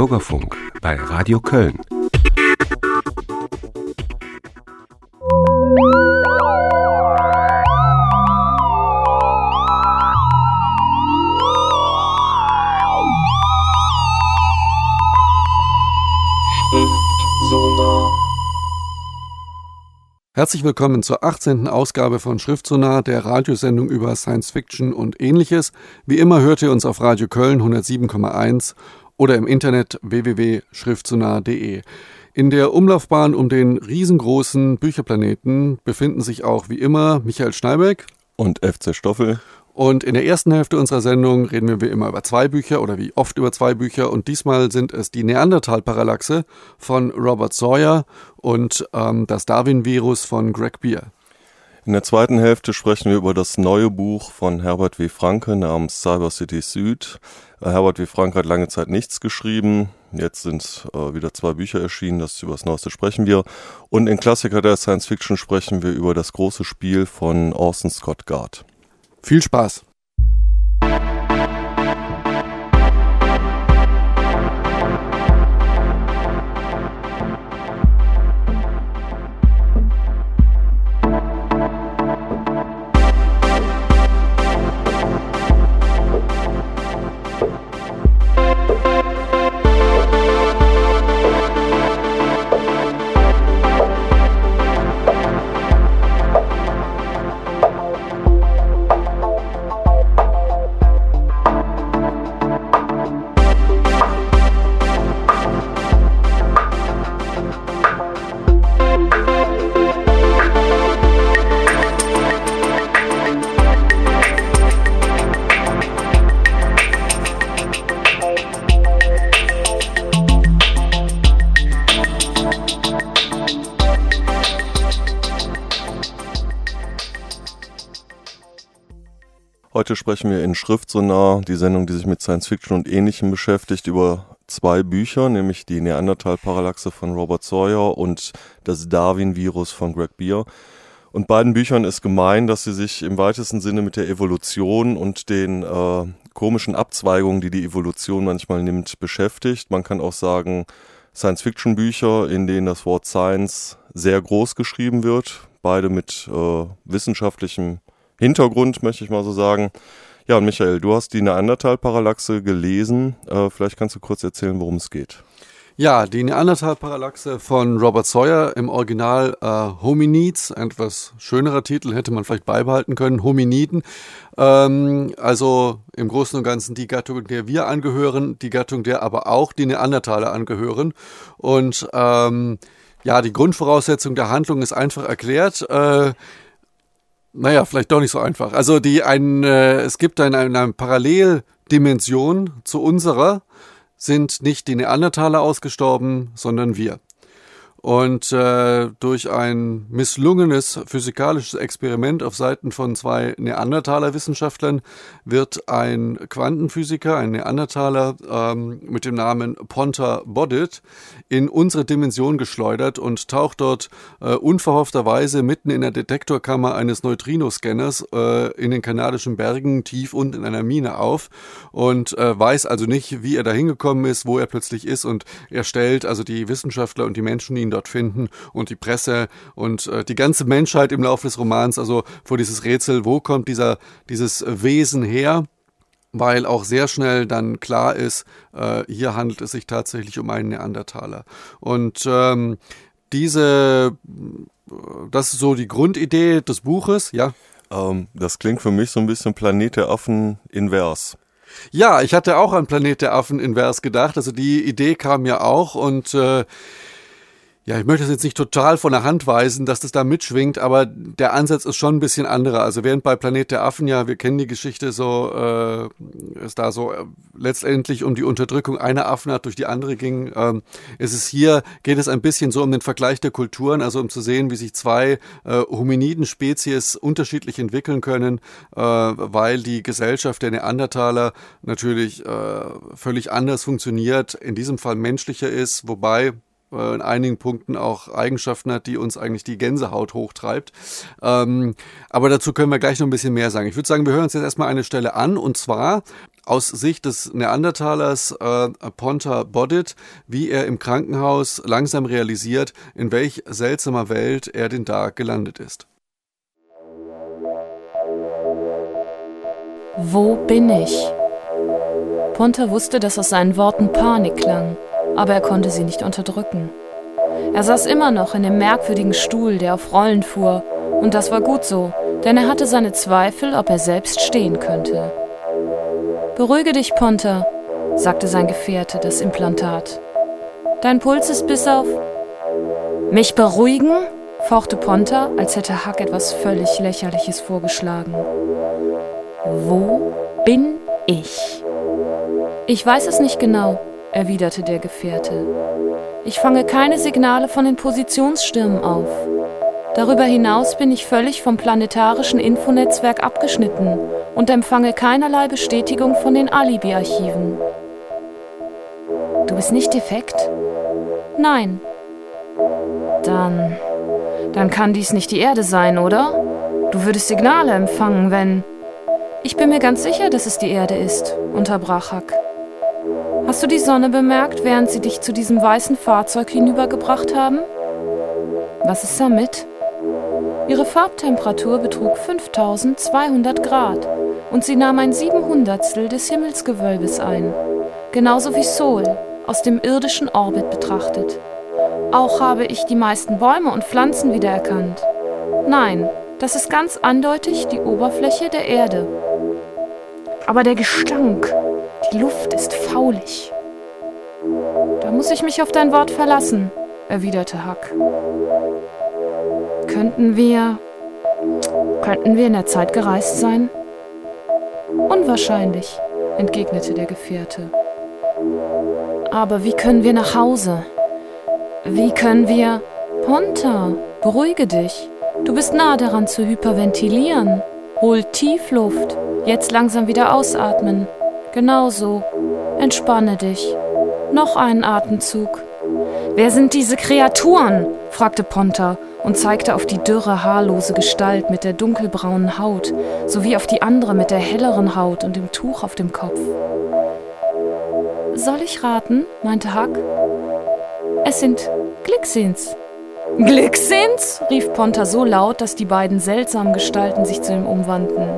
Bürgerfunk bei Radio Köln. Herzlich willkommen zur 18. Ausgabe von Schriftsonar, der Radiosendung über Science Fiction und ähnliches. Wie immer hört ihr uns auf Radio Köln 107,1 oder im Internet www.schriftsonar.de. In der Umlaufbahn um den riesengroßen Bücherplaneten befinden sich auch wie immer Michael Schneibeck und FC Stoffel. Und in der ersten Hälfte unserer Sendung reden wir wie immer über zwei Bücher oder wie oft über zwei Bücher. Und diesmal sind es die Neandertal-Parallaxe von Robert Sawyer und ähm, das Darwin-Virus von Greg Beer. In der zweiten Hälfte sprechen wir über das neue Buch von Herbert W. Franke namens Cyber City Süd. Äh, Herbert W. Franke hat lange Zeit nichts geschrieben. Jetzt sind äh, wieder zwei Bücher erschienen, das über das Neueste sprechen wir. Und in Klassiker der Science Fiction sprechen wir über das große Spiel von Orson Scott Gard. Viel Spaß! Sprechen wir in Schriftsonar, die Sendung, die sich mit Science Fiction und Ähnlichem beschäftigt, über zwei Bücher, nämlich die Neandertal-Parallaxe von Robert Sawyer und das Darwin-Virus von Greg Beer. Und beiden Büchern ist gemein, dass sie sich im weitesten Sinne mit der Evolution und den äh, komischen Abzweigungen, die die Evolution manchmal nimmt, beschäftigt. Man kann auch sagen, Science-Fiction-Bücher, in denen das Wort Science sehr groß geschrieben wird, beide mit äh, wissenschaftlichem Hintergrund, möchte ich mal so sagen. Ja, und Michael, du hast die Neandertal-Parallaxe gelesen. Äh, vielleicht kannst du kurz erzählen, worum es geht. Ja, die Neandertal-Parallaxe von Robert Sawyer im Original äh, Hominids, ein etwas schönerer Titel hätte man vielleicht beibehalten können, Hominiden. Ähm, also im Großen und Ganzen die Gattung, der wir angehören, die Gattung, der aber auch die Neandertaler angehören. Und ähm, ja, die Grundvoraussetzung der Handlung ist einfach erklärt. Äh, naja, vielleicht doch nicht so einfach. Also die ein, äh, es gibt eine, eine Paralleldimension zu unserer, sind nicht die Neandertaler ausgestorben, sondern wir. Und äh, durch ein misslungenes physikalisches Experiment auf Seiten von zwei Neandertaler-Wissenschaftlern wird ein Quantenphysiker, ein Neandertaler ähm, mit dem Namen Ponta Bodit, in unsere Dimension geschleudert und taucht dort äh, unverhoffterweise mitten in der Detektorkammer eines Neutrinoscanners äh, in den kanadischen Bergen tief unten in einer Mine auf und äh, weiß also nicht, wie er da hingekommen ist, wo er plötzlich ist und er stellt also die Wissenschaftler und die Menschen, die ihn dort finden und die Presse und äh, die ganze Menschheit im Laufe des Romans, also vor dieses Rätsel, wo kommt dieser, dieses Wesen her? Weil auch sehr schnell dann klar ist, äh, hier handelt es sich tatsächlich um einen Neandertaler. Und ähm, diese, das ist so die Grundidee des Buches, ja. Ähm, das klingt für mich so ein bisschen Planet der Affen invers. Ja, ich hatte auch an Planet der Affen invers gedacht. Also die Idee kam ja auch und äh, ja, ich möchte das jetzt nicht total von der Hand weisen, dass das da mitschwingt, aber der Ansatz ist schon ein bisschen anderer. Also während bei Planet der Affen ja, wir kennen die Geschichte so, äh, es da so äh, letztendlich um die Unterdrückung einer Affenart durch die andere ging, ähm, ist es hier, geht es ein bisschen so um den Vergleich der Kulturen, also um zu sehen, wie sich zwei äh, Hominiden-Spezies unterschiedlich entwickeln können, äh, weil die Gesellschaft der Neandertaler natürlich äh, völlig anders funktioniert, in diesem Fall menschlicher ist, wobei äh, in einigen Punkten auch Eigenschaften hat, die uns eigentlich die Gänsehaut hochtreibt. Ähm, aber dazu können wir gleich noch ein bisschen mehr sagen. Ich würde sagen, wir hören uns jetzt erstmal eine Stelle an und zwar aus Sicht des Neandertalers äh, Ponta Bodit, wie er im Krankenhaus langsam realisiert, in welch seltsamer Welt er den Tag gelandet ist. Wo bin ich? Ponta wusste, dass aus seinen Worten Panik klang, aber er konnte sie nicht unterdrücken. Er saß immer noch in dem merkwürdigen Stuhl, der auf Rollen fuhr, und das war gut so, denn er hatte seine Zweifel, ob er selbst stehen könnte. Beruhige dich, Ponta, sagte sein Gefährte, das Implantat. Dein Puls ist bis auf. Mich beruhigen? fauchte Ponta, als hätte Huck etwas völlig Lächerliches vorgeschlagen. Wo bin ich? Ich weiß es nicht genau, erwiderte der Gefährte. Ich fange keine Signale von den Positionsstürmen auf. Darüber hinaus bin ich völlig vom planetarischen Infonetzwerk abgeschnitten und empfange keinerlei Bestätigung von den Alibi-Archiven. Du bist nicht defekt? Nein. Dann. Dann kann dies nicht die Erde sein, oder? Du würdest Signale empfangen, wenn. Ich bin mir ganz sicher, dass es die Erde ist, unterbrach Hack. Hast du die Sonne bemerkt, während sie dich zu diesem weißen Fahrzeug hinübergebracht haben? Was ist damit? Ihre Farbtemperatur betrug 5200 Grad und sie nahm ein Siebenhundertstel des Himmelsgewölbes ein, genauso wie Sol aus dem irdischen Orbit betrachtet. Auch habe ich die meisten Bäume und Pflanzen wiedererkannt. Nein, das ist ganz eindeutig die Oberfläche der Erde. Aber der Gestank, die Luft ist faulig. Da muss ich mich auf dein Wort verlassen, erwiderte Huck. Könnten wir. Könnten wir in der Zeit gereist sein? Unwahrscheinlich, entgegnete der Gefährte. Aber wie können wir nach Hause? Wie können wir. Ponta, beruhige dich. Du bist nah daran zu hyperventilieren. Hol Tiefluft. Jetzt langsam wieder ausatmen. Genauso. Entspanne dich. Noch einen Atemzug. Wer sind diese Kreaturen? fragte Ponta und zeigte auf die dürre, haarlose Gestalt mit der dunkelbraunen Haut sowie auf die andere mit der helleren Haut und dem Tuch auf dem Kopf. Soll ich raten? meinte Huck. Es sind Glixins. Glixins? rief Ponta so laut, dass die beiden seltsamen Gestalten sich zu ihm umwandten.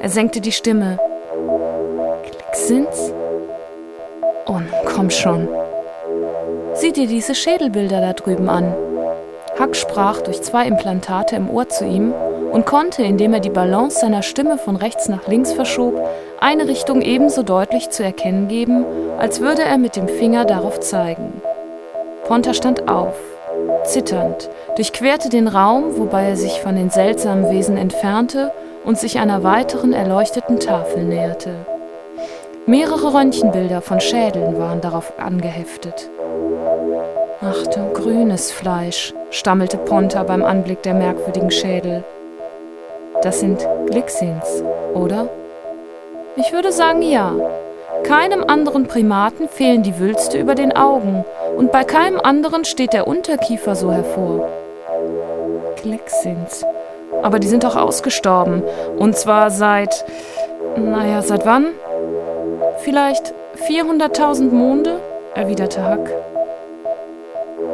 Er senkte die Stimme. Glixins? Oh, komm schon. Sieh dir diese Schädelbilder da drüben an. Huck sprach durch zwei Implantate im Ohr zu ihm und konnte, indem er die Balance seiner Stimme von rechts nach links verschob, eine Richtung ebenso deutlich zu erkennen geben, als würde er mit dem Finger darauf zeigen. Ponta stand auf, zitternd, durchquerte den Raum, wobei er sich von den seltsamen Wesen entfernte und sich einer weiteren erleuchteten Tafel näherte. Mehrere Röntgenbilder von Schädeln waren darauf angeheftet. Ach du grünes Fleisch, stammelte Ponta beim Anblick der merkwürdigen Schädel. Das sind Glixins, oder? Ich würde sagen ja. Keinem anderen Primaten fehlen die Wülste über den Augen und bei keinem anderen steht der Unterkiefer so hervor. Glixins. Aber die sind doch ausgestorben. Und zwar seit. Naja, seit wann? Vielleicht 400.000 Monde? erwiderte Huck.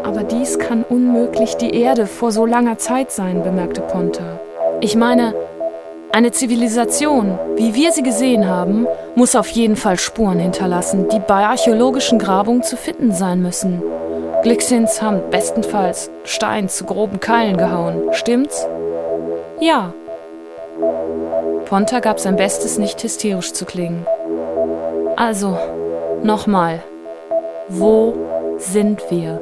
Aber dies kann unmöglich die Erde vor so langer Zeit sein, bemerkte Ponta. Ich meine, eine Zivilisation, wie wir sie gesehen haben, muss auf jeden Fall Spuren hinterlassen, die bei archäologischen Grabungen zu finden sein müssen. Glixins haben bestenfalls Stein zu groben Keilen gehauen, stimmt's? Ja. Ponta gab sein Bestes, nicht hysterisch zu klingen. Also, nochmal. Wo sind wir?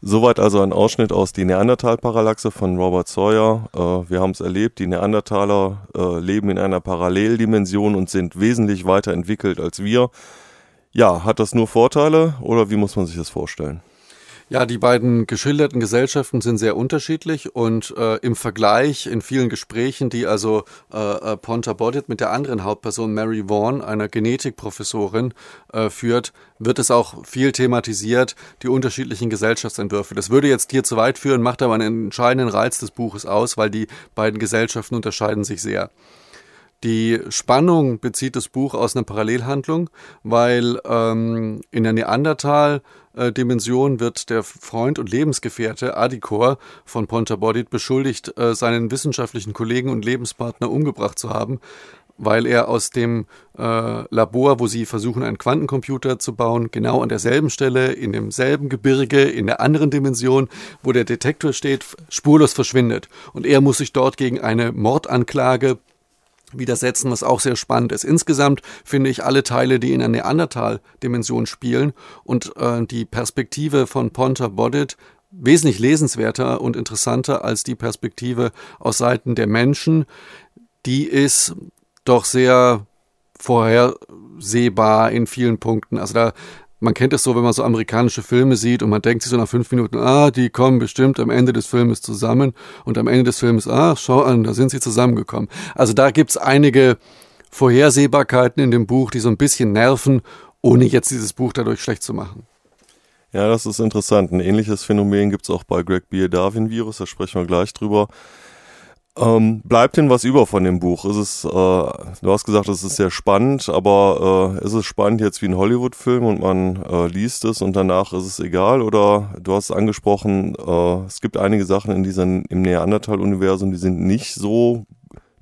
Soweit also ein Ausschnitt aus die Neandertal-Parallaxe von Robert Sawyer. Äh, wir haben es erlebt, die Neandertaler äh, leben in einer Paralleldimension und sind wesentlich weiterentwickelt als wir. Ja, hat das nur Vorteile oder wie muss man sich das vorstellen? Ja, die beiden geschilderten Gesellschaften sind sehr unterschiedlich und äh, im Vergleich in vielen Gesprächen, die also äh, äh, Ponta Bodit mit der anderen Hauptperson Mary Vaughan, einer Genetikprofessorin, äh, führt, wird es auch viel thematisiert, die unterschiedlichen Gesellschaftsentwürfe. Das würde jetzt hier zu weit führen, macht aber einen entscheidenden Reiz des Buches aus, weil die beiden Gesellschaften unterscheiden sich sehr. Die Spannung bezieht das Buch aus einer Parallelhandlung, weil ähm, in der Neandertal-Dimension wird der Freund und Lebensgefährte Adikor von Pontabodit beschuldigt, äh, seinen wissenschaftlichen Kollegen und Lebenspartner umgebracht zu haben, weil er aus dem äh, Labor, wo sie versuchen, einen Quantencomputer zu bauen, genau an derselben Stelle, in demselben Gebirge, in der anderen Dimension, wo der Detektor steht, spurlos verschwindet. Und er muss sich dort gegen eine Mordanklage widersetzen, was auch sehr spannend ist. Insgesamt finde ich alle Teile, die in der Neandertal-Dimension spielen und äh, die Perspektive von Ponta Bodit wesentlich lesenswerter und interessanter als die Perspektive aus Seiten der Menschen. Die ist doch sehr vorhersehbar in vielen Punkten. Also da man kennt es so, wenn man so amerikanische Filme sieht und man denkt sich so nach fünf Minuten, ah, die kommen bestimmt am Ende des Filmes zusammen und am Ende des Filmes, ah, schau an, da sind sie zusammengekommen. Also da gibt's einige Vorhersehbarkeiten in dem Buch, die so ein bisschen nerven, ohne jetzt dieses Buch dadurch schlecht zu machen. Ja, das ist interessant. Ein ähnliches Phänomen gibt's auch bei Greg Beer Darwin Virus, da sprechen wir gleich drüber. Ähm, bleibt denn was über von dem Buch? Ist es, äh, du hast gesagt, es ist sehr spannend, aber äh, ist es spannend jetzt wie ein Hollywood-Film und man äh, liest es und danach ist es egal? Oder du hast angesprochen, äh, es gibt einige Sachen in diesem im Neandertal-Universum, die sind nicht so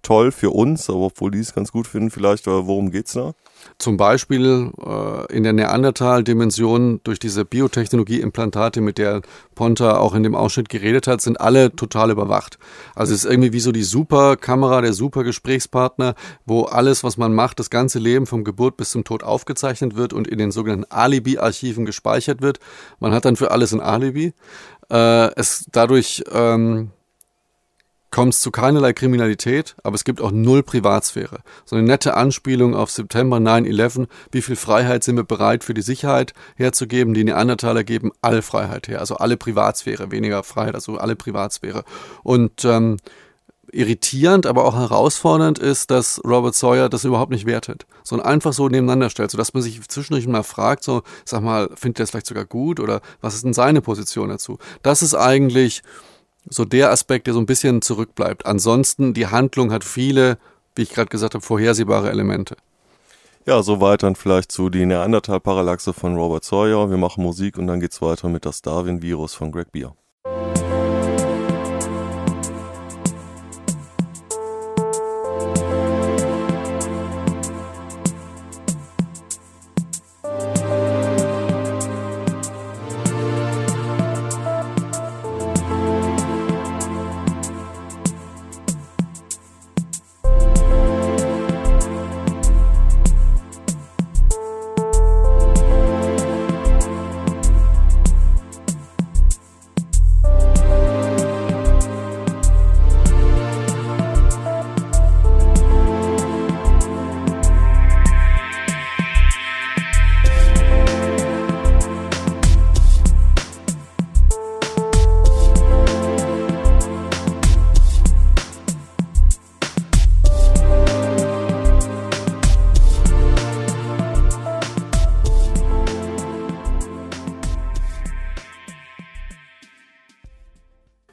toll für uns, aber obwohl die es ganz gut finden, vielleicht, worum geht's da? Zum Beispiel äh, in der Neandertal-Dimension durch diese Biotechnologie-Implantate, mit der Ponta auch in dem Ausschnitt geredet hat, sind alle total überwacht. Also es ist irgendwie wie so die Superkamera, der Supergesprächspartner, wo alles, was man macht, das ganze Leben vom Geburt bis zum Tod aufgezeichnet wird und in den sogenannten Alibi-Archiven gespeichert wird. Man hat dann für alles ein Alibi. Äh, es dadurch ähm, kommt es zu keinerlei Kriminalität, aber es gibt auch null Privatsphäre. So eine nette Anspielung auf September 9-11. Wie viel Freiheit sind wir bereit für die Sicherheit herzugeben? Die Neandertaler geben alle Freiheit her, also alle Privatsphäre, weniger Freiheit, also alle Privatsphäre. Und ähm, irritierend, aber auch herausfordernd ist, dass Robert Sawyer das überhaupt nicht wertet, sondern einfach so nebeneinander stellt, sodass man sich zwischendurch mal fragt, so, sag mal, findet er das vielleicht sogar gut oder was ist denn seine Position dazu? Das ist eigentlich so der Aspekt, der so ein bisschen zurückbleibt. Ansonsten, die Handlung hat viele, wie ich gerade gesagt habe, vorhersehbare Elemente. Ja, soweit dann vielleicht zu die Neandertal-Parallaxe von Robert Sawyer. Wir machen Musik und dann geht's weiter mit das Darwin-Virus von Greg Beer.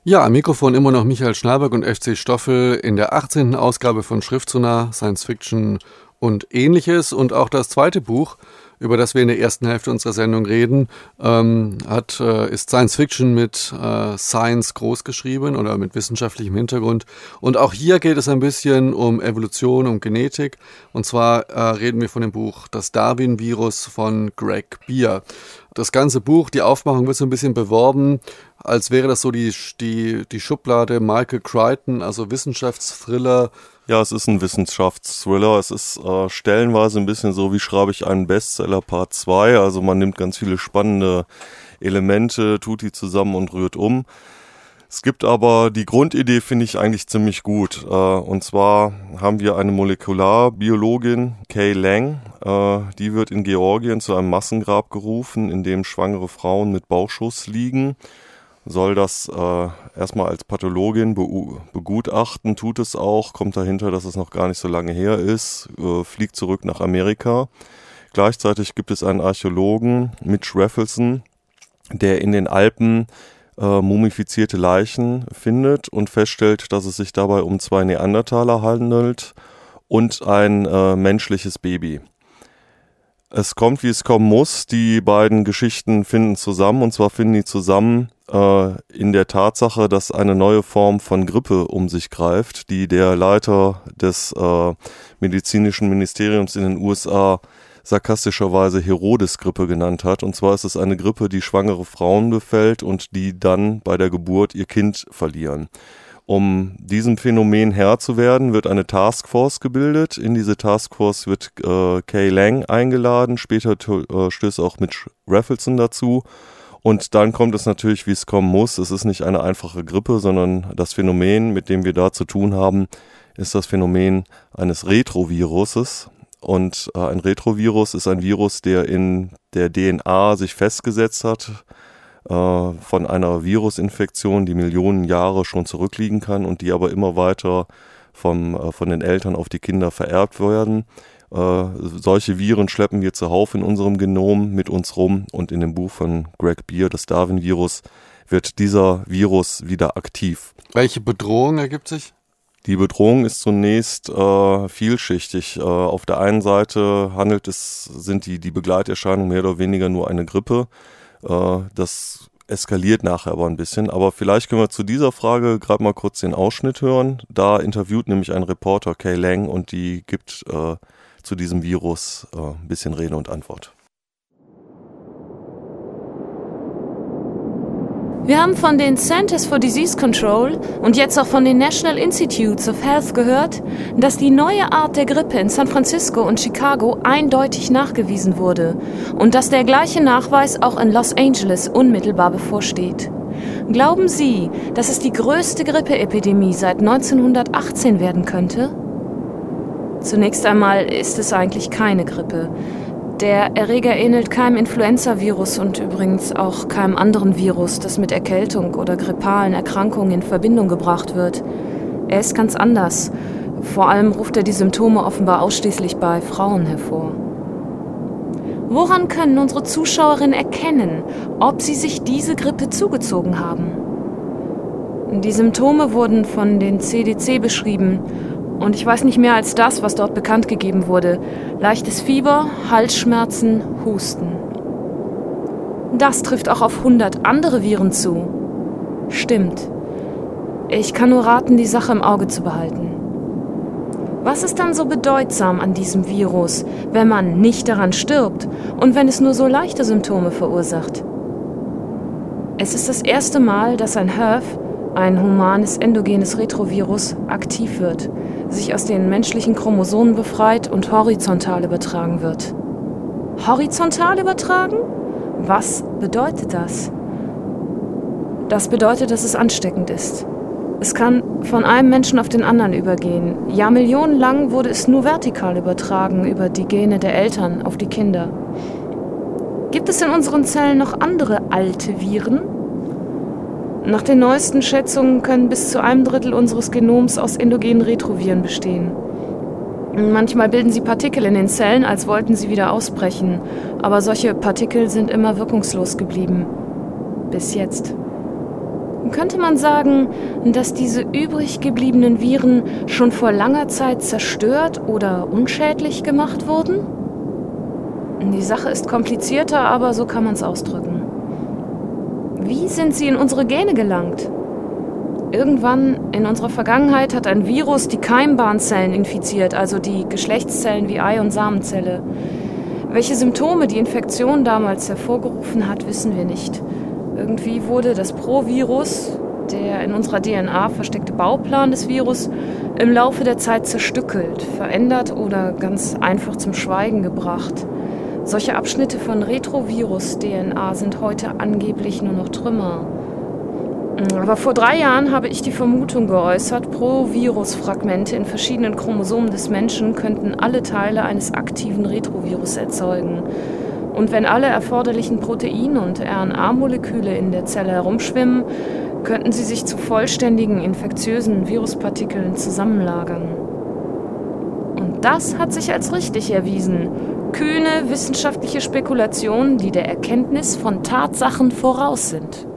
Ja, am Mikrofon immer noch Michael Schnalberg und FC Stoffel in der 18. Ausgabe von Schriftsonar, Science Fiction und ähnliches. Und auch das zweite Buch, über das wir in der ersten Hälfte unserer Sendung reden, ähm, hat, äh, ist Science Fiction mit äh, Science groß geschrieben oder mit wissenschaftlichem Hintergrund. Und auch hier geht es ein bisschen um Evolution, um Genetik. Und zwar äh, reden wir von dem Buch Das Darwin-Virus von Greg Beer. Das ganze Buch, die Aufmachung wird so ein bisschen beworben als wäre das so die, die, die Schublade Michael Crichton, also Wissenschaftsthriller. Ja, es ist ein Wissenschaftsthriller. Es ist äh, stellenweise ein bisschen so, wie schreibe ich einen Bestseller Part 2. Also man nimmt ganz viele spannende Elemente, tut die zusammen und rührt um. Es gibt aber die Grundidee, finde ich eigentlich ziemlich gut. Äh, und zwar haben wir eine Molekularbiologin, Kay Lang. Äh, die wird in Georgien zu einem Massengrab gerufen, in dem schwangere Frauen mit Bauchschuss liegen. Soll das äh, erstmal als Pathologin be begutachten, tut es auch, kommt dahinter, dass es noch gar nicht so lange her ist, äh, fliegt zurück nach Amerika. Gleichzeitig gibt es einen Archäologen, Mitch Raffleson, der in den Alpen äh, mumifizierte Leichen findet und feststellt, dass es sich dabei um zwei Neandertaler handelt und ein äh, menschliches Baby. Es kommt, wie es kommen muss. Die beiden Geschichten finden zusammen und zwar finden die zusammen äh, in der Tatsache, dass eine neue Form von Grippe um sich greift, die der Leiter des äh, medizinischen Ministeriums in den USA sarkastischerweise Herodes-Grippe genannt hat. Und zwar ist es eine Grippe, die schwangere Frauen befällt und die dann bei der Geburt ihr Kind verlieren. Um diesem Phänomen Herr zu werden, wird eine Taskforce gebildet. In diese Taskforce wird äh, Kay Lang eingeladen. Später äh, stößt auch Mitch Raffleson dazu. Und dann kommt es natürlich, wie es kommen muss. Es ist nicht eine einfache Grippe, sondern das Phänomen, mit dem wir da zu tun haben, ist das Phänomen eines Retroviruses. Und äh, ein Retrovirus ist ein Virus, der in der DNA sich festgesetzt hat von einer Virusinfektion, die Millionen Jahre schon zurückliegen kann und die aber immer weiter vom, äh, von den Eltern auf die Kinder vererbt werden. Äh, solche Viren schleppen wir zuhauf in unserem Genom mit uns rum und in dem Buch von Greg Beer, das Darwin-Virus, wird dieser Virus wieder aktiv. Welche Bedrohung ergibt sich? Die Bedrohung ist zunächst äh, vielschichtig. Äh, auf der einen Seite handelt es, sind die, die Begleiterscheinungen mehr oder weniger nur eine Grippe. Äh, das eskaliert nachher aber ein bisschen. Aber vielleicht können wir zu dieser Frage gerade mal kurz den Ausschnitt hören. Da interviewt nämlich ein Reporter Kay Lang und die gibt äh, zu diesem Virus äh, ein bisschen Rede und Antwort. Wir haben von den Centers for Disease Control und jetzt auch von den National Institutes of Health gehört, dass die neue Art der Grippe in San Francisco und Chicago eindeutig nachgewiesen wurde und dass der gleiche Nachweis auch in Los Angeles unmittelbar bevorsteht. Glauben Sie, dass es die größte Grippeepidemie seit 1918 werden könnte? Zunächst einmal ist es eigentlich keine Grippe. Der Erreger ähnelt keinem Influenza-Virus und übrigens auch keinem anderen Virus, das mit Erkältung oder grippalen Erkrankungen in Verbindung gebracht wird. Er ist ganz anders. Vor allem ruft er die Symptome offenbar ausschließlich bei Frauen hervor. Woran können unsere Zuschauerinnen erkennen, ob sie sich diese Grippe zugezogen haben? Die Symptome wurden von den CDC beschrieben und ich weiß nicht mehr als das, was dort bekannt gegeben wurde. Leichtes Fieber, Halsschmerzen, Husten. Das trifft auch auf 100 andere Viren zu. Stimmt. Ich kann nur raten, die Sache im Auge zu behalten. Was ist dann so bedeutsam an diesem Virus, wenn man nicht daran stirbt und wenn es nur so leichte Symptome verursacht? Es ist das erste Mal, dass ein HERV, ein humanes endogenes Retrovirus, aktiv wird sich aus den menschlichen Chromosomen befreit und horizontal übertragen wird. Horizontal übertragen? Was bedeutet das? Das bedeutet, dass es ansteckend ist. Es kann von einem Menschen auf den anderen übergehen. Ja, millionenlang wurde es nur vertikal übertragen über die Gene der Eltern auf die Kinder. Gibt es in unseren Zellen noch andere alte Viren, nach den neuesten Schätzungen können bis zu einem Drittel unseres Genoms aus endogenen Retroviren bestehen. Manchmal bilden sie Partikel in den Zellen, als wollten sie wieder ausbrechen, aber solche Partikel sind immer wirkungslos geblieben. Bis jetzt. Könnte man sagen, dass diese übrig gebliebenen Viren schon vor langer Zeit zerstört oder unschädlich gemacht wurden? Die Sache ist komplizierter, aber so kann man es ausdrücken. Wie sind sie in unsere Gene gelangt? Irgendwann in unserer Vergangenheit hat ein Virus die Keimbahnzellen infiziert, also die Geschlechtszellen wie Ei- und Samenzelle. Welche Symptome die Infektion damals hervorgerufen hat, wissen wir nicht. Irgendwie wurde das Pro-Virus, der in unserer DNA versteckte Bauplan des Virus, im Laufe der Zeit zerstückelt, verändert oder ganz einfach zum Schweigen gebracht. Solche Abschnitte von Retrovirus-DNA sind heute angeblich nur noch Trümmer. Aber vor drei Jahren habe ich die Vermutung geäußert, Pro-Virus-Fragmente in verschiedenen Chromosomen des Menschen könnten alle Teile eines aktiven Retrovirus erzeugen. Und wenn alle erforderlichen Protein- und RNA-Moleküle in der Zelle herumschwimmen, könnten sie sich zu vollständigen infektiösen Viruspartikeln zusammenlagern. Und das hat sich als richtig erwiesen. Kühne wissenschaftliche Spekulationen, die der Erkenntnis von Tatsachen voraus sind.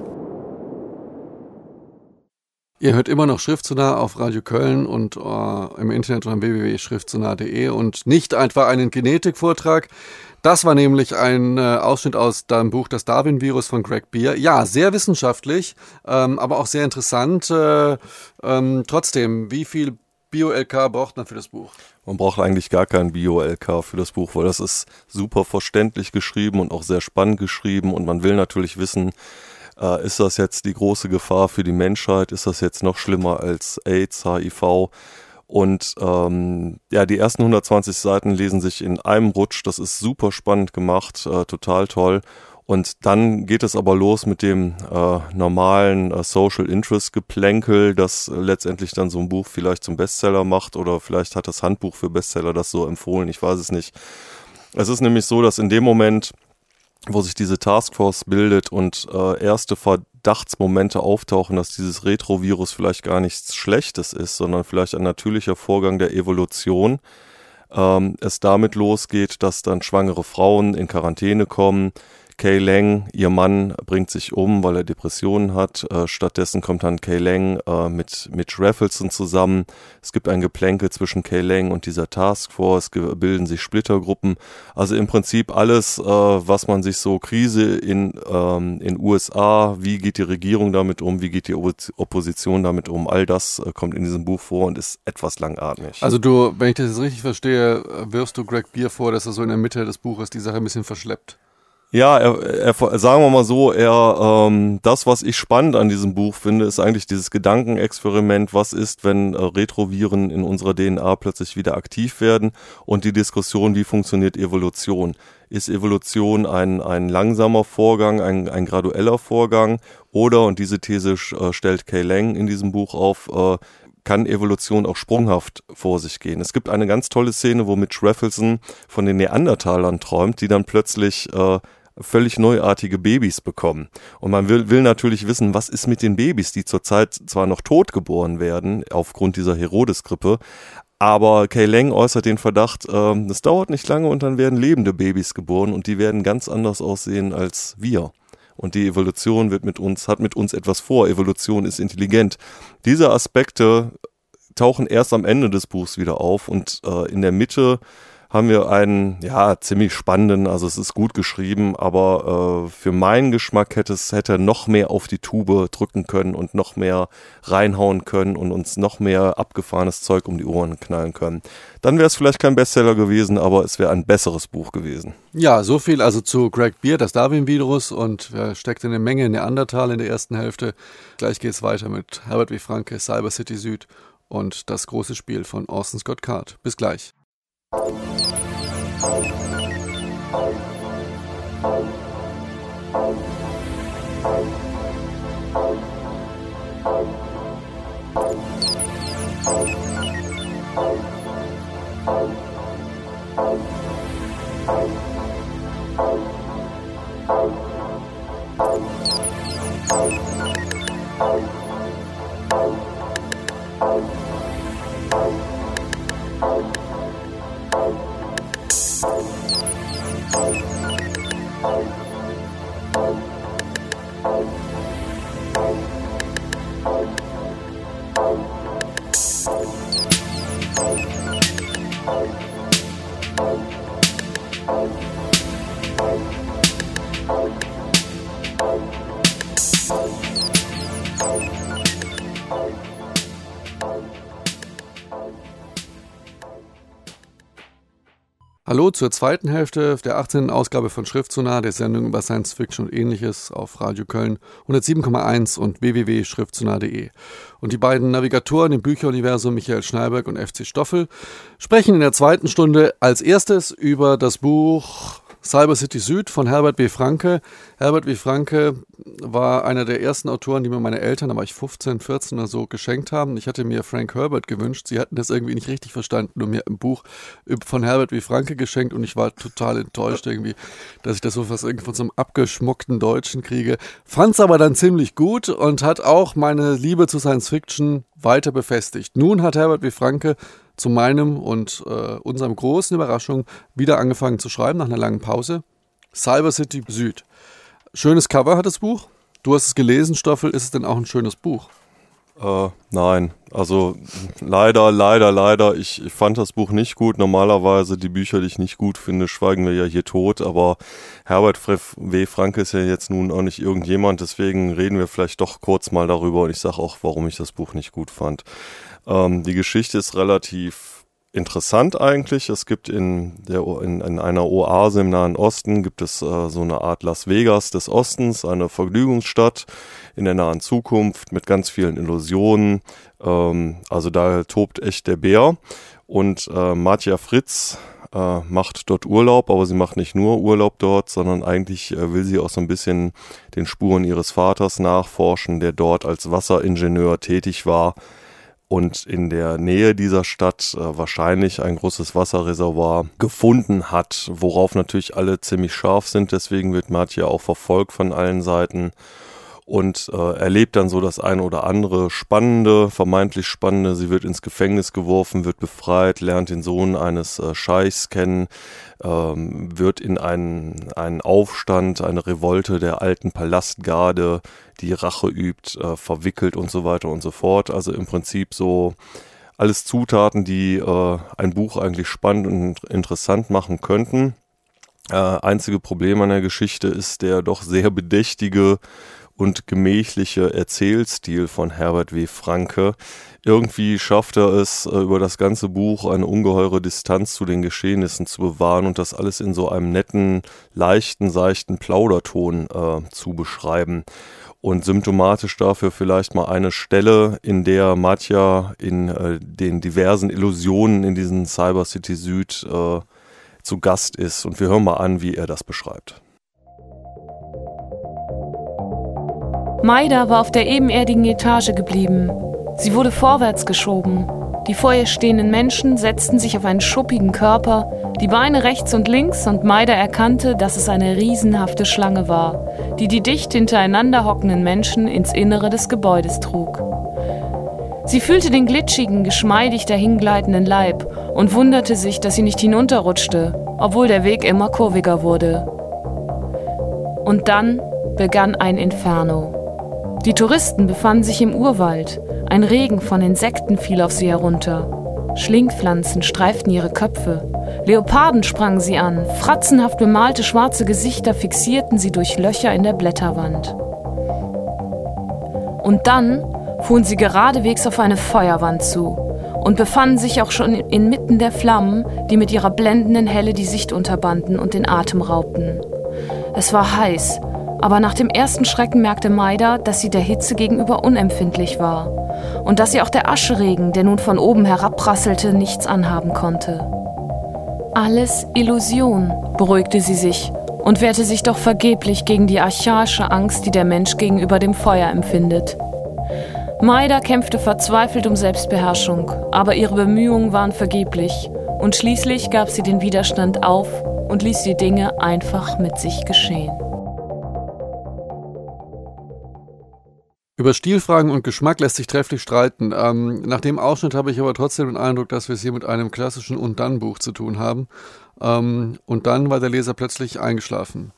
Ihr hört immer noch Schriftsonar auf Radio Köln und äh, im Internet unter www.schriftsonar.de und nicht einfach einen Genetikvortrag. Das war nämlich ein äh, Ausschnitt aus dem Buch Das Darwin-Virus von Greg Beer. Ja, sehr wissenschaftlich, ähm, aber auch sehr interessant. Äh, ähm, trotzdem, wie viel Bio-LK braucht man für das Buch? Man braucht eigentlich gar kein Bio-LK für das Buch, weil das ist super verständlich geschrieben und auch sehr spannend geschrieben und man will natürlich wissen, äh, ist das jetzt die große Gefahr für die Menschheit? Ist das jetzt noch schlimmer als AIDS, HIV? Und ähm, ja, die ersten 120 Seiten lesen sich in einem Rutsch. Das ist super spannend gemacht, äh, total toll. Und dann geht es aber los mit dem äh, normalen äh, Social Interest Geplänkel, das äh, letztendlich dann so ein Buch vielleicht zum Bestseller macht oder vielleicht hat das Handbuch für Bestseller das so empfohlen, ich weiß es nicht. Es ist nämlich so, dass in dem Moment, wo sich diese Taskforce bildet und äh, erste Verdachtsmomente auftauchen, dass dieses Retrovirus vielleicht gar nichts Schlechtes ist, sondern vielleicht ein natürlicher Vorgang der Evolution, ähm, es damit losgeht, dass dann schwangere Frauen in Quarantäne kommen, Kay Lang, ihr Mann, bringt sich um, weil er Depressionen hat. Äh, stattdessen kommt dann Kay Lang äh, mit Mitch Raffleson zusammen. Es gibt ein Geplänkel zwischen Kay Lang und dieser Taskforce, bilden sich Splittergruppen. Also im Prinzip alles, äh, was man sich so Krise in ähm, in USA, wie geht die Regierung damit um, wie geht die Opposition damit um, all das äh, kommt in diesem Buch vor und ist etwas langatmig. Also du, wenn ich das jetzt richtig verstehe, wirfst du Greg Beer vor, dass er so in der Mitte des Buches die Sache ein bisschen verschleppt. Ja, er, er, sagen wir mal so, er ähm, das, was ich spannend an diesem Buch finde, ist eigentlich dieses Gedankenexperiment, was ist, wenn äh, Retroviren in unserer DNA plötzlich wieder aktiv werden und die Diskussion, wie funktioniert Evolution. Ist Evolution ein, ein langsamer Vorgang, ein, ein gradueller Vorgang oder, und diese These äh, stellt Kay Lang in diesem Buch auf, äh, kann Evolution auch sprunghaft vor sich gehen. Es gibt eine ganz tolle Szene, wo Mitch Raffleson von den Neandertalern träumt, die dann plötzlich äh, völlig neuartige Babys bekommen. Und man will, will natürlich wissen, was ist mit den Babys, die zurzeit zwar noch tot geboren werden, aufgrund dieser Herodes-Grippe, aber Kay Lang äußert den Verdacht, äh, das dauert nicht lange und dann werden lebende Babys geboren und die werden ganz anders aussehen als wir. Und die Evolution wird mit uns, hat mit uns etwas vor. Evolution ist intelligent. Diese Aspekte tauchen erst am Ende des Buchs wieder auf und äh, in der Mitte haben wir einen, ja, ziemlich spannenden, also es ist gut geschrieben, aber äh, für meinen Geschmack hätte es hätte noch mehr auf die Tube drücken können und noch mehr reinhauen können und uns noch mehr abgefahrenes Zeug um die Ohren knallen können. Dann wäre es vielleicht kein Bestseller gewesen, aber es wäre ein besseres Buch gewesen. Ja, so viel also zu Greg Beer, das Darwin-Virus und er steckt eine Menge Neandertal in der ersten Hälfte. Gleich geht es weiter mit Herbert W. Franke, Cyber City Süd und das große Spiel von Orson Scott Card. Bis gleich. Oh. Wow. Hallo zur zweiten Hälfte der 18. Ausgabe von Schriftsonar, der Sendung über Science Fiction und ähnliches auf Radio Köln 107,1 und www.schriftsonar.de. Und die beiden Navigatoren im Bücheruniversum Michael Schneiberg und FC Stoffel sprechen in der zweiten Stunde als erstes über das Buch Cyber City Süd von Herbert W. Franke. Herbert W. Franke war einer der ersten Autoren, die mir meine Eltern, da war ich 15, 14 oder so, geschenkt haben. Ich hatte mir Frank Herbert gewünscht. Sie hatten das irgendwie nicht richtig verstanden und mir ein Buch von Herbert W. Franke geschenkt und ich war total enttäuscht irgendwie, dass ich das so was irgendwie von so einem abgeschmuckten Deutschen kriege. Fand es aber dann ziemlich gut und hat auch meine Liebe zu Science Fiction weiter befestigt. Nun hat Herbert W. Franke zu meinem und äh, unserem großen Überraschung wieder angefangen zu schreiben nach einer langen Pause. Cyber City Süd. Schönes Cover hat das Buch. Du hast es gelesen, Stoffel. Ist es denn auch ein schönes Buch? Äh, nein, also leider, leider, leider. Ich, ich, fand das Buch nicht gut. Normalerweise die Bücher, die ich nicht gut finde, schweigen wir ja hier tot. Aber Herbert W. Franke ist ja jetzt nun auch nicht irgendjemand. Deswegen reden wir vielleicht doch kurz mal darüber. Und ich sage auch, warum ich das Buch nicht gut fand. Ähm, die Geschichte ist relativ interessant eigentlich. Es gibt in, der, in, in einer Oase im Nahen Osten gibt es äh, so eine Art Las Vegas des Ostens, eine Vergnügungsstadt in der nahen Zukunft mit ganz vielen Illusionen. Ähm, also da tobt echt der Bär. Und äh, Matja Fritz äh, macht dort Urlaub, aber sie macht nicht nur Urlaub dort, sondern eigentlich äh, will sie auch so ein bisschen den Spuren ihres Vaters nachforschen, der dort als Wasseringenieur tätig war und in der Nähe dieser Stadt äh, wahrscheinlich ein großes Wasserreservoir gefunden hat, worauf natürlich alle ziemlich scharf sind. Deswegen wird Matja auch verfolgt von allen Seiten und äh, erlebt dann so das eine oder andere Spannende, vermeintlich Spannende. Sie wird ins Gefängnis geworfen, wird befreit, lernt den Sohn eines äh, Scheichs kennen, ähm, wird in einen, einen Aufstand, eine Revolte der alten Palastgarde, die Rache übt, äh, verwickelt und so weiter und so fort. Also im Prinzip so alles Zutaten, die äh, ein Buch eigentlich spannend und interessant machen könnten. Äh, einzige Problem an der Geschichte ist der doch sehr bedächtige und gemächliche Erzählstil von Herbert W. Franke. Irgendwie schafft er es, äh, über das ganze Buch eine ungeheure Distanz zu den Geschehnissen zu bewahren und das alles in so einem netten, leichten, seichten Plauderton äh, zu beschreiben. Und symptomatisch dafür vielleicht mal eine Stelle, in der Matja in äh, den diversen Illusionen in diesen Cyber City Süd äh, zu Gast ist. Und wir hören mal an, wie er das beschreibt. Maida war auf der ebenerdigen Etage geblieben. Sie wurde vorwärts geschoben. Die vor ihr stehenden Menschen setzten sich auf einen schuppigen Körper, die Beine rechts und links und Maida erkannte, dass es eine riesenhafte Schlange war, die die dicht hintereinander hockenden Menschen ins Innere des Gebäudes trug. Sie fühlte den glitschigen, geschmeidig dahingleitenden Leib und wunderte sich, dass sie nicht hinunterrutschte, obwohl der Weg immer kurviger wurde. Und dann begann ein Inferno. Die Touristen befanden sich im Urwald. Ein Regen von Insekten fiel auf sie herunter. Schlingpflanzen streiften ihre Köpfe. Leoparden sprangen sie an. Fratzenhaft bemalte schwarze Gesichter fixierten sie durch Löcher in der Blätterwand. Und dann fuhren sie geradewegs auf eine Feuerwand zu und befanden sich auch schon inmitten der Flammen, die mit ihrer blendenden Helle die Sicht unterbanden und den Atem raubten. Es war heiß aber nach dem ersten Schrecken merkte Maida, dass sie der Hitze gegenüber unempfindlich war und dass sie auch der Ascheregen, der nun von oben herabprasselte, nichts anhaben konnte. Alles Illusion, beruhigte sie sich und wehrte sich doch vergeblich gegen die archaische Angst, die der Mensch gegenüber dem Feuer empfindet. Maida kämpfte verzweifelt um Selbstbeherrschung, aber ihre Bemühungen waren vergeblich und schließlich gab sie den Widerstand auf und ließ die Dinge einfach mit sich geschehen. Über Stilfragen und Geschmack lässt sich trefflich streiten. Ähm, nach dem Ausschnitt habe ich aber trotzdem den Eindruck, dass wir es hier mit einem klassischen Und-Dann-Buch zu tun haben. Ähm, und dann war der Leser plötzlich eingeschlafen.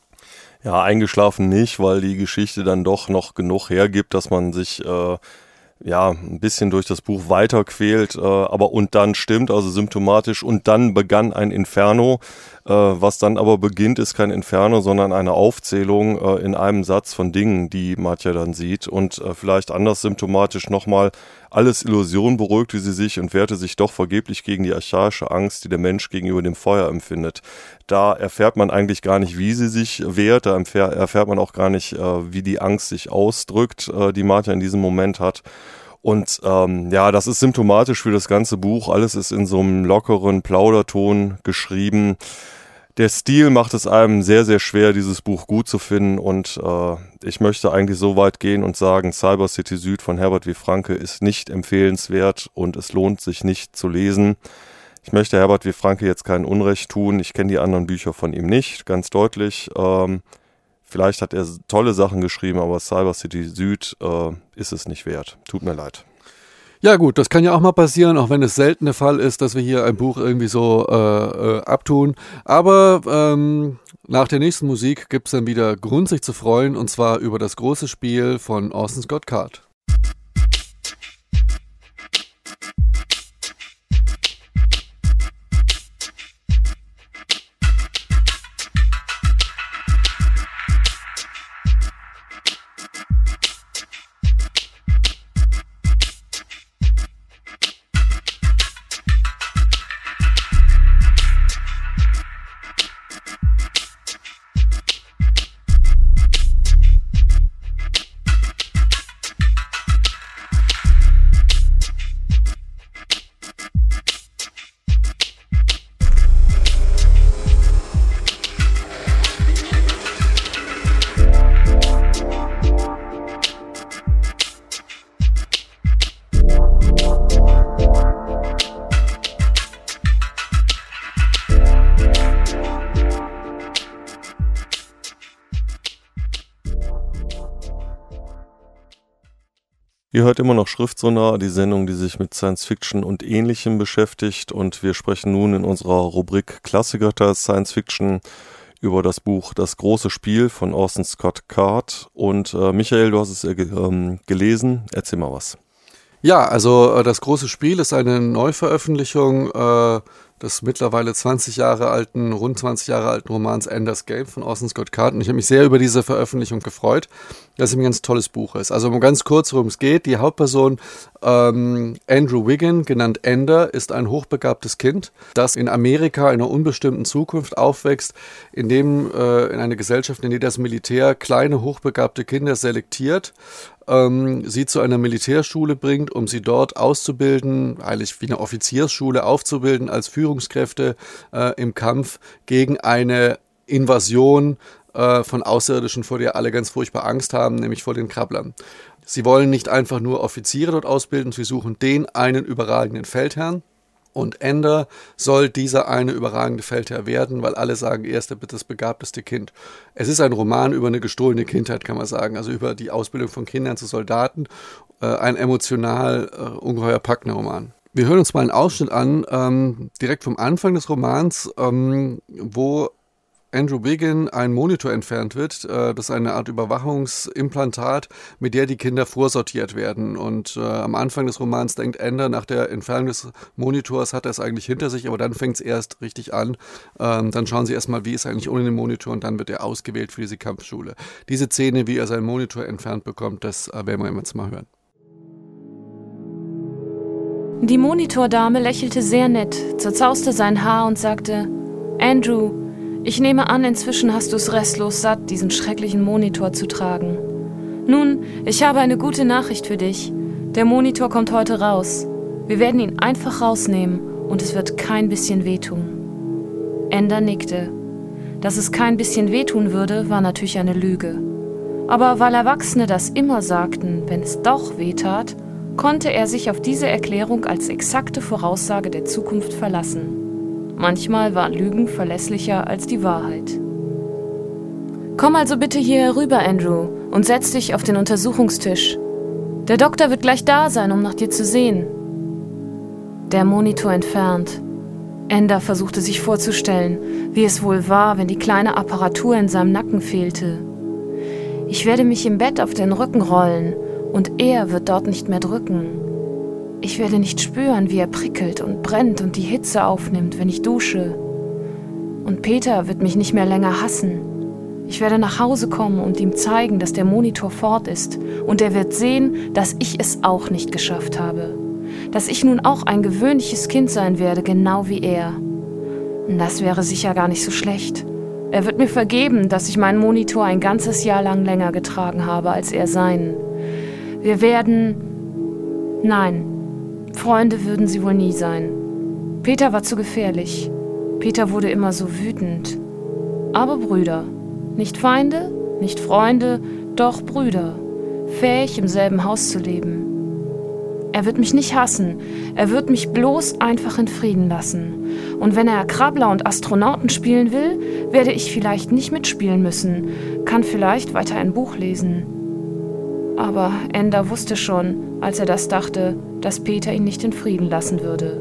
Ja, eingeschlafen nicht, weil die Geschichte dann doch noch genug hergibt, dass man sich äh, ja, ein bisschen durch das Buch weiterquält, äh, aber und dann stimmt, also symptomatisch, und dann begann ein Inferno. Äh, was dann aber beginnt, ist kein Inferno, sondern eine Aufzählung äh, in einem Satz von Dingen, die Matja dann sieht. Und äh, vielleicht anders symptomatisch nochmal, alles Illusion beruhigte sie sich und wehrte sich doch vergeblich gegen die archaische Angst, die der Mensch gegenüber dem Feuer empfindet. Da erfährt man eigentlich gar nicht, wie sie sich wehrt, da erfährt man auch gar nicht, äh, wie die Angst sich ausdrückt, äh, die Matja in diesem Moment hat. Und ähm, ja, das ist symptomatisch für das ganze Buch. Alles ist in so einem lockeren Plauderton geschrieben. Der Stil macht es einem sehr, sehr schwer, dieses Buch gut zu finden. Und äh, ich möchte eigentlich so weit gehen und sagen, Cyber City Süd von Herbert W. Franke ist nicht empfehlenswert und es lohnt sich nicht zu lesen. Ich möchte Herbert W. Franke jetzt kein Unrecht tun. Ich kenne die anderen Bücher von ihm nicht, ganz deutlich. Ähm, vielleicht hat er tolle Sachen geschrieben, aber Cyber City Süd äh, ist es nicht wert. Tut mir leid. Ja gut, das kann ja auch mal passieren, auch wenn es selten der Fall ist, dass wir hier ein Buch irgendwie so äh, äh, abtun. Aber ähm, nach der nächsten Musik gibt es dann wieder Grund, sich zu freuen, und zwar über das große Spiel von Orson Scott Card. Ihr hört immer noch Schriftsonar, die Sendung, die sich mit Science Fiction und Ähnlichem beschäftigt. Und wir sprechen nun in unserer Rubrik Klassiker Science Fiction über das Buch Das große Spiel von Orson Scott Card. Und äh, Michael, du hast es äh, ähm, gelesen. Erzähl mal was. Ja, also äh, das große Spiel ist eine Neuveröffentlichung äh, des mittlerweile 20 Jahre alten, rund 20 Jahre alten Romans Ender's Game von Orson Scott Card. Und ich habe mich sehr über diese Veröffentlichung gefreut, dass es ein ganz tolles Buch ist. Also ganz kurz, worum es geht. Die Hauptperson ähm, Andrew Wiggin, genannt Ender, ist ein hochbegabtes Kind, das in Amerika in einer unbestimmten Zukunft aufwächst, in dem äh, in einer Gesellschaft, in der das Militär kleine hochbegabte Kinder selektiert ähm, sie zu einer Militärschule bringt, um sie dort auszubilden, eigentlich wie eine Offiziersschule aufzubilden als Führungskräfte äh, im Kampf gegen eine Invasion äh, von Außerirdischen, vor der alle ganz furchtbar Angst haben, nämlich vor den Krabblern. Sie wollen nicht einfach nur Offiziere dort ausbilden, sie suchen den einen überragenden Feldherrn und Ender soll dieser eine überragende Feldherr werden, weil alle sagen, er ist das begabteste Kind. Es ist ein Roman über eine gestohlene Kindheit, kann man sagen, also über die Ausbildung von Kindern zu Soldaten. Äh, ein emotional äh, ungeheuer packender Roman. Wir hören uns mal einen Ausschnitt an, ähm, direkt vom Anfang des Romans, ähm, wo Andrew Begin ein Monitor entfernt wird. Äh, das ist eine Art Überwachungsimplantat, mit der die Kinder vorsortiert werden. Und äh, am Anfang des Romans denkt Ender, nach der Entfernung des Monitors hat er es eigentlich hinter sich, aber dann fängt es erst richtig an. Ähm, dann schauen sie erstmal, wie ist eigentlich ohne den Monitor und dann wird er ausgewählt für diese Kampfschule. Diese Szene, wie er seinen Monitor entfernt bekommt, das äh, werden wir jetzt mal hören. Die Monitordame lächelte sehr nett, zerzauste sein Haar und sagte, Andrew, ich nehme an, inzwischen hast du es restlos satt, diesen schrecklichen Monitor zu tragen. Nun, ich habe eine gute Nachricht für dich. Der Monitor kommt heute raus. Wir werden ihn einfach rausnehmen und es wird kein bisschen wehtun. Ender nickte. Dass es kein bisschen wehtun würde, war natürlich eine Lüge. Aber weil Erwachsene das immer sagten, wenn es doch wehtat, konnte er sich auf diese Erklärung als exakte Voraussage der Zukunft verlassen. Manchmal waren Lügen verlässlicher als die Wahrheit. Komm also bitte hier herüber, Andrew, und setz dich auf den Untersuchungstisch. Der Doktor wird gleich da sein, um nach dir zu sehen. Der Monitor entfernt. Ender versuchte sich vorzustellen, wie es wohl war, wenn die kleine Apparatur in seinem Nacken fehlte. Ich werde mich im Bett auf den Rücken rollen und er wird dort nicht mehr drücken. Ich werde nicht spüren, wie er prickelt und brennt und die Hitze aufnimmt, wenn ich dusche. Und Peter wird mich nicht mehr länger hassen. Ich werde nach Hause kommen und ihm zeigen, dass der Monitor fort ist. Und er wird sehen, dass ich es auch nicht geschafft habe. Dass ich nun auch ein gewöhnliches Kind sein werde, genau wie er. Das wäre sicher gar nicht so schlecht. Er wird mir vergeben, dass ich meinen Monitor ein ganzes Jahr lang länger getragen habe als er seinen. Wir werden. Nein, Freunde würden sie wohl nie sein. Peter war zu gefährlich. Peter wurde immer so wütend. aber Brüder. Nicht Feinde, nicht Freunde, doch Brüder, fähig im selben Haus zu leben. Er wird mich nicht hassen, er wird mich bloß einfach in Frieden lassen. Und wenn er Krabbler und Astronauten spielen will, werde ich vielleicht nicht mitspielen müssen, kann vielleicht weiter ein Buch lesen. Aber Ender wusste schon, als er das dachte, dass Peter ihn nicht in Frieden lassen würde.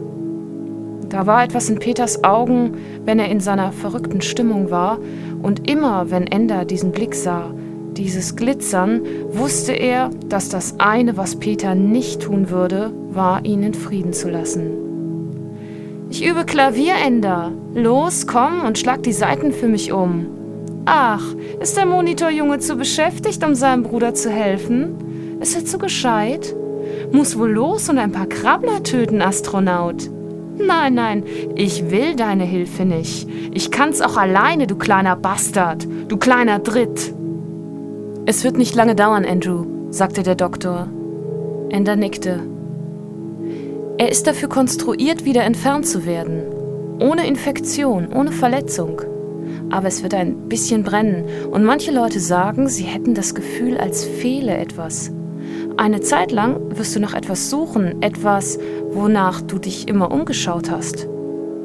Da war etwas in Peters Augen, wenn er in seiner verrückten Stimmung war, und immer, wenn Ender diesen Blick sah, dieses Glitzern, wusste er, dass das eine, was Peter nicht tun würde, war, ihn in Frieden zu lassen. Ich übe Klavier, Ender. Los, komm und schlag die Saiten für mich um. Ach, ist der Monitorjunge zu beschäftigt, um seinem Bruder zu helfen? Ist er zu gescheit? Muss wohl los und ein paar Krabbler töten, Astronaut. Nein, nein, ich will deine Hilfe nicht. Ich kann's auch alleine, du kleiner Bastard, du kleiner Dritt. Es wird nicht lange dauern, Andrew, sagte der Doktor. Ender nickte. Er ist dafür konstruiert, wieder entfernt zu werden. Ohne Infektion, ohne Verletzung. Aber es wird ein bisschen brennen und manche Leute sagen, sie hätten das Gefühl, als fehle etwas. Eine Zeit lang wirst du nach etwas suchen, etwas, wonach du dich immer umgeschaut hast.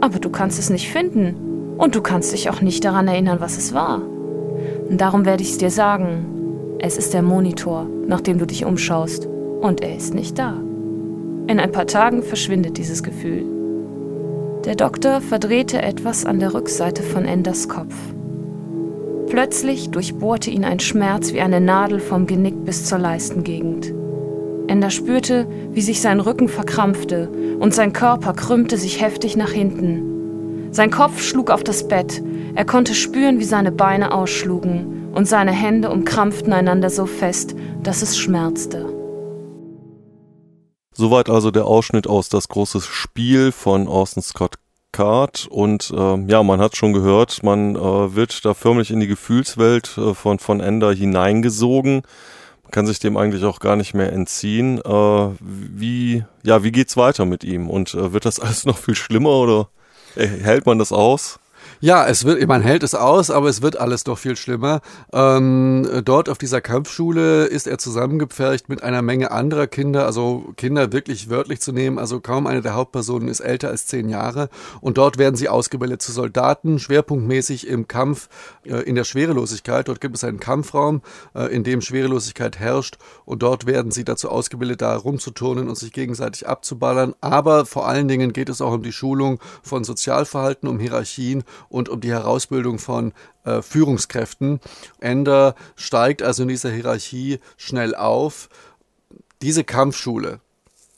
Aber du kannst es nicht finden und du kannst dich auch nicht daran erinnern, was es war. Und darum werde ich es dir sagen. Es ist der Monitor, nach dem du dich umschaust, und er ist nicht da. In ein paar Tagen verschwindet dieses Gefühl. Der Doktor verdrehte etwas an der Rückseite von Enders Kopf. Plötzlich durchbohrte ihn ein Schmerz wie eine Nadel vom Genick bis zur Leistengegend. Ender spürte, wie sich sein Rücken verkrampfte und sein Körper krümmte sich heftig nach hinten. Sein Kopf schlug auf das Bett, er konnte spüren, wie seine Beine ausschlugen und seine Hände umkrampften einander so fest, dass es schmerzte. Soweit also der Ausschnitt aus Das große Spiel von Orson Scott Card und äh, ja, man hat schon gehört, man äh, wird da förmlich in die Gefühlswelt äh, von, von Ender hineingesogen kann sich dem eigentlich auch gar nicht mehr entziehen. Äh, wie, ja, wie geht's weiter mit ihm? Und äh, wird das alles noch viel schlimmer oder äh, hält man das aus? Ja, es wird, man hält es aus, aber es wird alles doch viel schlimmer. Ähm, dort auf dieser Kampfschule ist er zusammengepfercht mit einer Menge anderer Kinder, also Kinder wirklich wörtlich zu nehmen. Also kaum eine der Hauptpersonen ist älter als zehn Jahre. Und dort werden sie ausgebildet zu Soldaten, schwerpunktmäßig im Kampf äh, in der Schwerelosigkeit. Dort gibt es einen Kampfraum, äh, in dem Schwerelosigkeit herrscht. Und dort werden sie dazu ausgebildet, da rumzuturnen und sich gegenseitig abzuballern. Aber vor allen Dingen geht es auch um die Schulung von Sozialverhalten, um Hierarchien und um die Herausbildung von äh, Führungskräften. Ender steigt also in dieser Hierarchie schnell auf. Diese Kampfschule,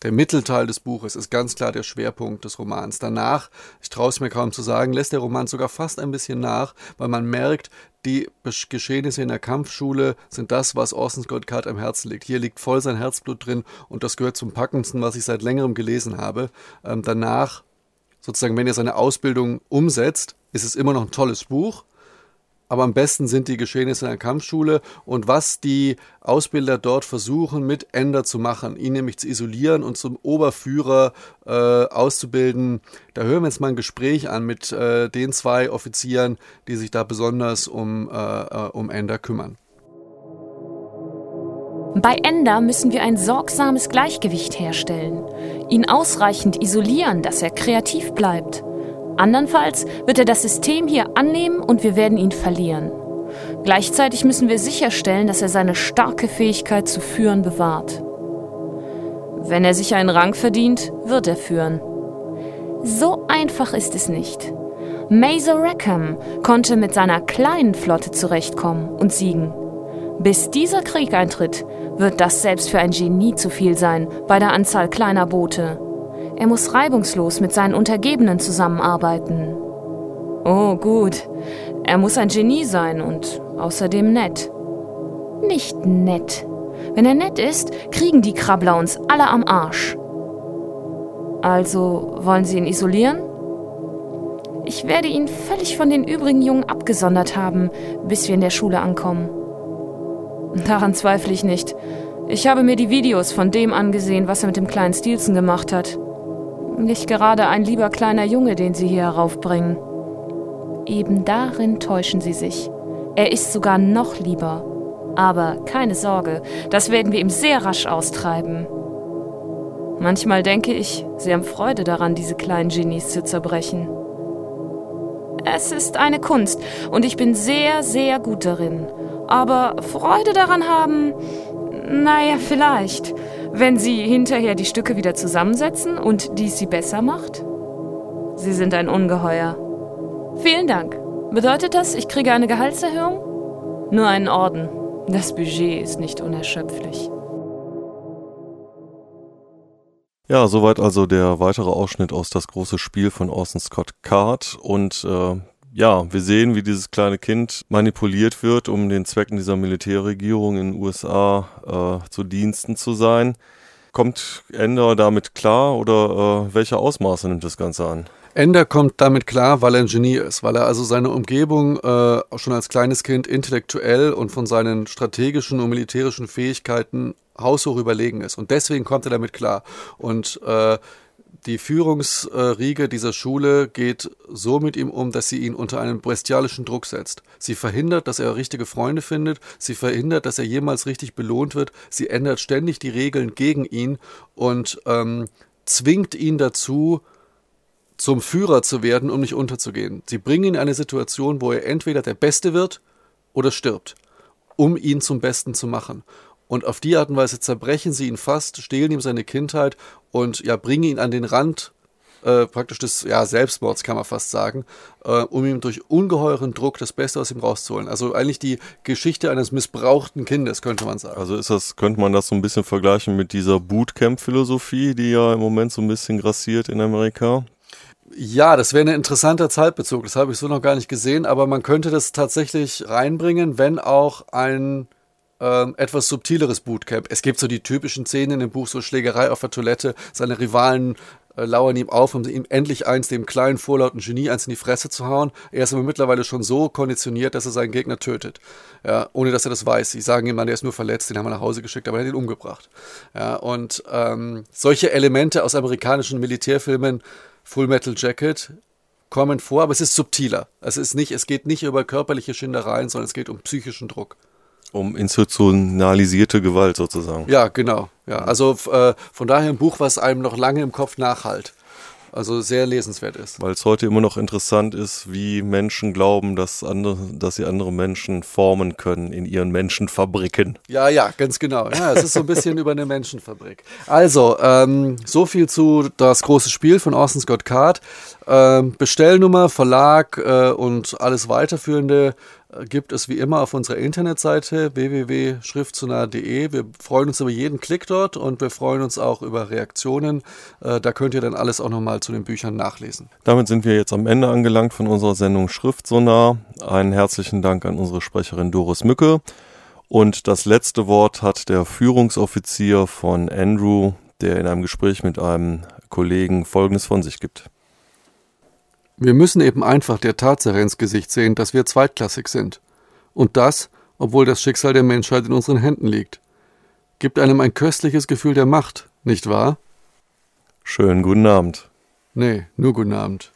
der Mittelteil des Buches ist ganz klar der Schwerpunkt des Romans. Danach, ich traue es mir kaum zu sagen, lässt der Roman sogar fast ein bisschen nach, weil man merkt, die Geschehnisse in der Kampfschule sind das, was Orson Scott Card am Herzen liegt. Hier liegt voll sein Herzblut drin und das gehört zum Packendsten, was ich seit längerem gelesen habe. Ähm, danach, sozusagen, wenn er seine Ausbildung umsetzt, ist es immer noch ein tolles Buch. Aber am besten sind die Geschehnisse in der Kampfschule und was die Ausbilder dort versuchen mit Ender zu machen, ihn nämlich zu isolieren und zum Oberführer äh, auszubilden. Da hören wir jetzt mal ein Gespräch an mit äh, den zwei Offizieren, die sich da besonders um, äh, äh um Ender kümmern. Bei Ender müssen wir ein sorgsames Gleichgewicht herstellen, ihn ausreichend isolieren, dass er kreativ bleibt. Andernfalls wird er das System hier annehmen und wir werden ihn verlieren. Gleichzeitig müssen wir sicherstellen, dass er seine starke Fähigkeit zu führen bewahrt. Wenn er sich einen Rang verdient, wird er führen. So einfach ist es nicht. Mazer Rackham konnte mit seiner kleinen Flotte zurechtkommen und siegen. Bis dieser Krieg eintritt, wird das selbst für ein Genie zu viel sein bei der Anzahl kleiner Boote. Er muss reibungslos mit seinen Untergebenen zusammenarbeiten. Oh, gut. Er muss ein Genie sein und außerdem nett. Nicht nett. Wenn er nett ist, kriegen die Krabbler uns alle am Arsch. Also wollen Sie ihn isolieren? Ich werde ihn völlig von den übrigen Jungen abgesondert haben, bis wir in der Schule ankommen. Daran zweifle ich nicht. Ich habe mir die Videos von dem angesehen, was er mit dem kleinen Stilson gemacht hat. Nicht gerade ein lieber kleiner Junge, den Sie hier heraufbringen. eben darin täuschen sie sich. Er ist sogar noch lieber. Aber keine Sorge, das werden wir ihm sehr rasch austreiben. Manchmal denke ich, sie haben Freude daran, diese kleinen Genies zu zerbrechen. Es ist eine Kunst und ich bin sehr, sehr gut darin. Aber Freude daran haben, naja, vielleicht. Wenn Sie hinterher die Stücke wieder zusammensetzen und dies Sie besser macht? Sie sind ein Ungeheuer. Vielen Dank. Bedeutet das, ich kriege eine Gehaltserhöhung? Nur einen Orden. Das Budget ist nicht unerschöpflich. Ja, soweit also der weitere Ausschnitt aus das große Spiel von Orson Scott Card. Und äh, ja, wir sehen, wie dieses kleine Kind manipuliert wird, um den Zwecken dieser Militärregierung in den USA äh, zu Diensten zu sein. Kommt Ender damit klar oder äh, welche Ausmaße nimmt das Ganze an? Ender kommt damit klar, weil er ein Genie ist, weil er also seine Umgebung äh, schon als kleines Kind intellektuell und von seinen strategischen und militärischen Fähigkeiten haushoch überlegen ist. Und deswegen kommt er damit klar. Und äh, die Führungsriege dieser Schule geht so mit ihm um, dass sie ihn unter einen bestialischen Druck setzt. Sie verhindert, dass er richtige Freunde findet, sie verhindert, dass er jemals richtig belohnt wird, sie ändert ständig die Regeln gegen ihn und ähm, zwingt ihn dazu, zum Führer zu werden, um nicht unterzugehen. Sie bringen ihn in eine Situation, wo er entweder der Beste wird oder stirbt, um ihn zum Besten zu machen. Und auf die Art und Weise zerbrechen sie ihn fast, stehlen ihm seine Kindheit und ja, bringen ihn an den Rand äh, praktisch des ja, Selbstmords, kann man fast sagen, äh, um ihm durch ungeheuren Druck das Beste aus ihm rauszuholen. Also eigentlich die Geschichte eines missbrauchten Kindes, könnte man sagen. Also ist das, könnte man das so ein bisschen vergleichen mit dieser Bootcamp-Philosophie, die ja im Moment so ein bisschen grassiert in Amerika? Ja, das wäre ein interessanter Zeitbezug. Das habe ich so noch gar nicht gesehen, aber man könnte das tatsächlich reinbringen, wenn auch ein ähm, etwas subtileres Bootcamp. Es gibt so die typischen Szenen in dem Buch, so Schlägerei auf der Toilette, seine Rivalen äh, lauern ihm auf, um ihm endlich eins, dem kleinen, vorlauten Genie, eins in die Fresse zu hauen. Er ist aber mittlerweile schon so konditioniert, dass er seinen Gegner tötet. Ja, ohne dass er das weiß. Sie sagen ihm dann, der ist nur verletzt, den haben wir nach Hause geschickt, aber er hat ihn umgebracht. Ja, und ähm, solche Elemente aus amerikanischen Militärfilmen, Full Metal Jacket, kommen vor, aber es ist subtiler. Es ist nicht, es geht nicht über körperliche Schindereien, sondern es geht um psychischen Druck. Um institutionalisierte Gewalt sozusagen. Ja, genau. Ja, also äh, von daher ein Buch, was einem noch lange im Kopf nachhalt. Also sehr lesenswert ist. Weil es heute immer noch interessant ist, wie Menschen glauben, dass, andere, dass sie andere Menschen formen können in ihren Menschenfabriken. Ja, ja, ganz genau. Ja, es ist so ein bisschen über eine Menschenfabrik. Also, ähm, so viel zu das große Spiel von Orson Scott Card. Ähm, Bestellnummer, Verlag äh, und alles weiterführende gibt es wie immer auf unserer Internetseite www.schriftzunah.de. Wir freuen uns über jeden Klick dort und wir freuen uns auch über Reaktionen. Äh, da könnt ihr dann alles auch nochmal zu den Büchern nachlesen. Damit sind wir jetzt am Ende angelangt von unserer Sendung Schrift. Einen herzlichen Dank an unsere Sprecherin Doris Mücke. Und das letzte Wort hat der Führungsoffizier von Andrew, der in einem Gespräch mit einem Kollegen Folgendes von sich gibt. Wir müssen eben einfach der Tatsache ins Gesicht sehen, dass wir zweitklassig sind. Und das, obwohl das Schicksal der Menschheit in unseren Händen liegt. Gibt einem ein köstliches Gefühl der Macht, nicht wahr? Schönen guten Abend. Nee, nur guten Abend.